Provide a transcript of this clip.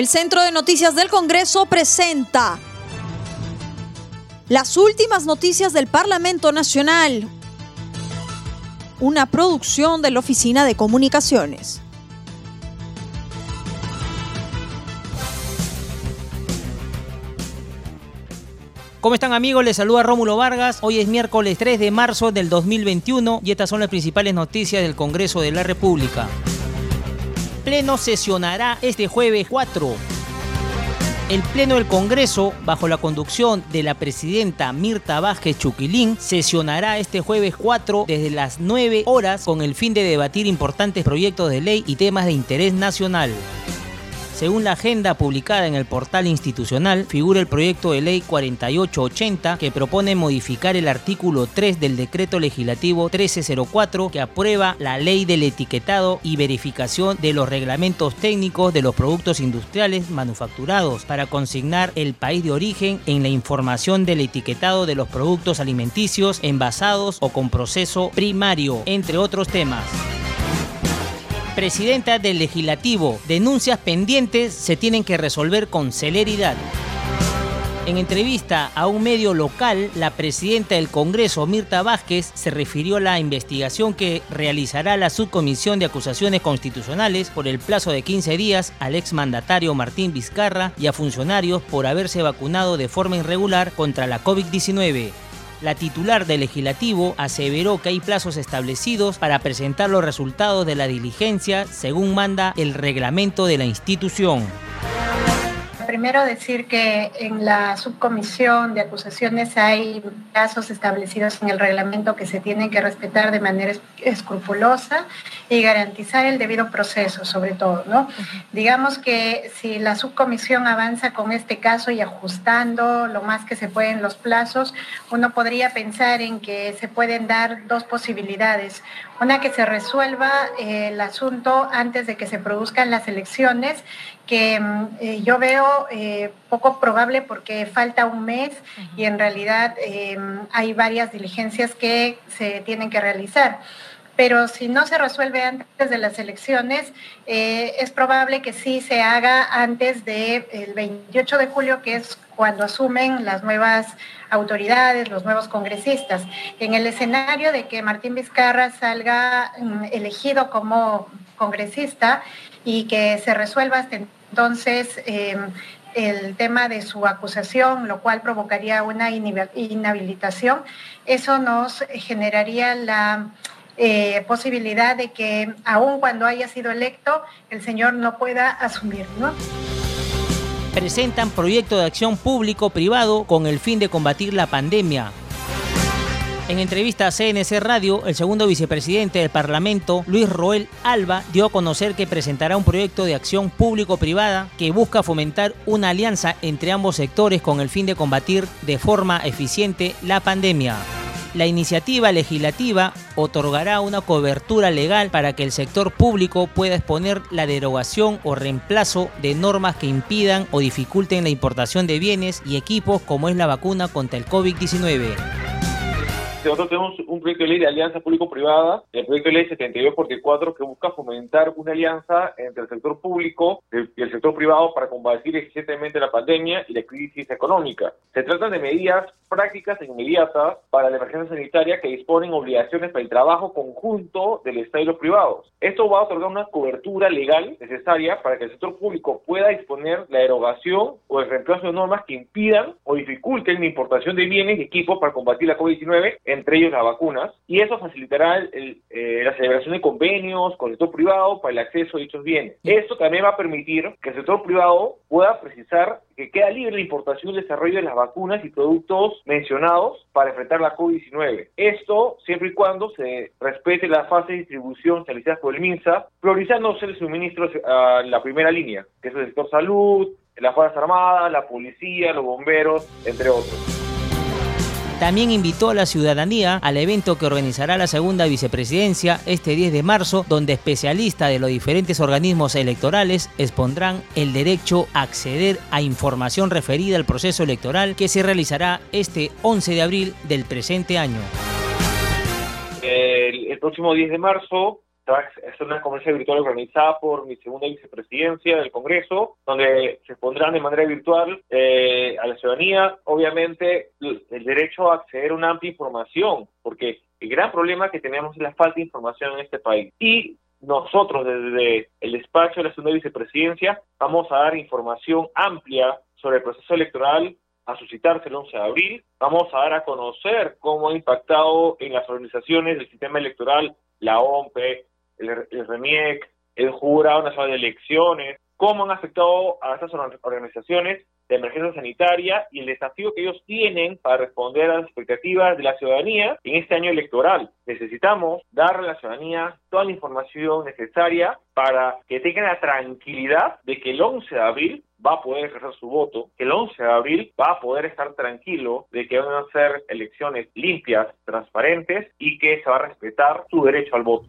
El Centro de Noticias del Congreso presenta las últimas noticias del Parlamento Nacional, una producción de la Oficina de Comunicaciones. ¿Cómo están amigos? Les saluda Rómulo Vargas. Hoy es miércoles 3 de marzo del 2021 y estas son las principales noticias del Congreso de la República. Pleno sesionará este jueves 4. El Pleno del Congreso, bajo la conducción de la presidenta Mirta Vázquez Chuquilín, sesionará este jueves 4 desde las 9 horas con el fin de debatir importantes proyectos de ley y temas de interés nacional. Según la agenda publicada en el portal institucional, figura el proyecto de ley 4880 que propone modificar el artículo 3 del decreto legislativo 1304 que aprueba la ley del etiquetado y verificación de los reglamentos técnicos de los productos industriales manufacturados para consignar el país de origen en la información del etiquetado de los productos alimenticios envasados o con proceso primario, entre otros temas presidenta del legislativo. Denuncias pendientes se tienen que resolver con celeridad. En entrevista a un medio local, la presidenta del Congreso, Mirta Vázquez, se refirió a la investigación que realizará la Subcomisión de Acusaciones Constitucionales por el plazo de 15 días al exmandatario Martín Vizcarra y a funcionarios por haberse vacunado de forma irregular contra la COVID-19. La titular del legislativo aseveró que hay plazos establecidos para presentar los resultados de la diligencia según manda el reglamento de la institución primero decir que en la subcomisión de acusaciones hay plazos establecidos en el reglamento que se tienen que respetar de manera escrupulosa y garantizar el debido proceso, sobre todo, ¿no? Digamos que si la subcomisión avanza con este caso y ajustando lo más que se pueden los plazos, uno podría pensar en que se pueden dar dos posibilidades. Una que se resuelva eh, el asunto antes de que se produzcan las elecciones, que mm, eh, yo veo eh, poco probable porque falta un mes y en realidad hay varias diligencias que se tienen que realizar pero si no se resuelve antes de las elecciones, es probable que sí se haga antes del 28 de julio, que es cuando asumen las nuevas autoridades, los nuevos congresistas. En el escenario de que Martín Vizcarra salga mm, elegido como congresista y que se resuelva hasta entonces em, el tema de su acusación, lo cual provocaría una inhabilitación, eso nos generaría la eh, posibilidad de que aun cuando haya sido electo, el señor no pueda asumir, ¿no? presentan proyecto de acción público-privado con el fin de combatir la pandemia. En entrevista a CNC Radio, el segundo vicepresidente del Parlamento, Luis Roel Alba, dio a conocer que presentará un proyecto de acción público-privada que busca fomentar una alianza entre ambos sectores con el fin de combatir de forma eficiente la pandemia. La iniciativa legislativa otorgará una cobertura legal para que el sector público pueda exponer la derogación o reemplazo de normas que impidan o dificulten la importación de bienes y equipos como es la vacuna contra el COVID-19. Nosotros tenemos un proyecto de ley de alianza público-privada, el proyecto de ley 72 4 que busca fomentar una alianza entre el sector público y el sector privado para combatir eficientemente la pandemia y la crisis económica. Se trata de medidas prácticas e inmediatas para la emergencia sanitaria que disponen obligaciones para el trabajo conjunto del Estado y los privados. Esto va a otorgar una cobertura legal necesaria para que el sector público pueda disponer la derogación o el reemplazo de normas que impidan o dificulten la importación de bienes y equipos para combatir la COVID-19 entre ellos las vacunas, y eso facilitará eh, la celebración de convenios con el sector privado para el acceso a dichos bienes. Esto también va a permitir que el sector privado pueda precisar que queda libre la importación y desarrollo de las vacunas y productos mencionados para enfrentar la COVID-19. Esto siempre y cuando se respete la fase de distribución realizada por el MINSA, priorizándose el suministro a la primera línea, que es el sector salud, las Fuerzas Armadas, la policía, los bomberos, entre otros. También invitó a la ciudadanía al evento que organizará la segunda vicepresidencia este 10 de marzo, donde especialistas de los diferentes organismos electorales expondrán el derecho a acceder a información referida al proceso electoral que se realizará este 11 de abril del presente año. El, próximo 10 de marzo hacer una conferencia virtual organizada por mi segunda vicepresidencia del Congreso, donde se pondrán de manera virtual eh, a la ciudadanía, obviamente, el derecho a acceder a una amplia información, porque el gran problema que tenemos es la falta de información en este país. Y nosotros desde el despacho de la segunda vicepresidencia vamos a dar información amplia sobre el proceso electoral a suscitarse el 11 de abril. Vamos a dar a conocer cómo ha impactado en las organizaciones del sistema electoral la OMPE, el, el REMIEC, el Jurado Nacional de Elecciones, cómo han afectado a estas organizaciones de emergencia sanitaria y el desafío que ellos tienen para responder a las expectativas de la ciudadanía en este año electoral. Necesitamos darle a la ciudadanía toda la información necesaria para que tengan la tranquilidad de que el 11 de abril va a poder ejercer su voto, que el 11 de abril va a poder estar tranquilo de que van a ser elecciones limpias, transparentes y que se va a respetar su derecho al voto.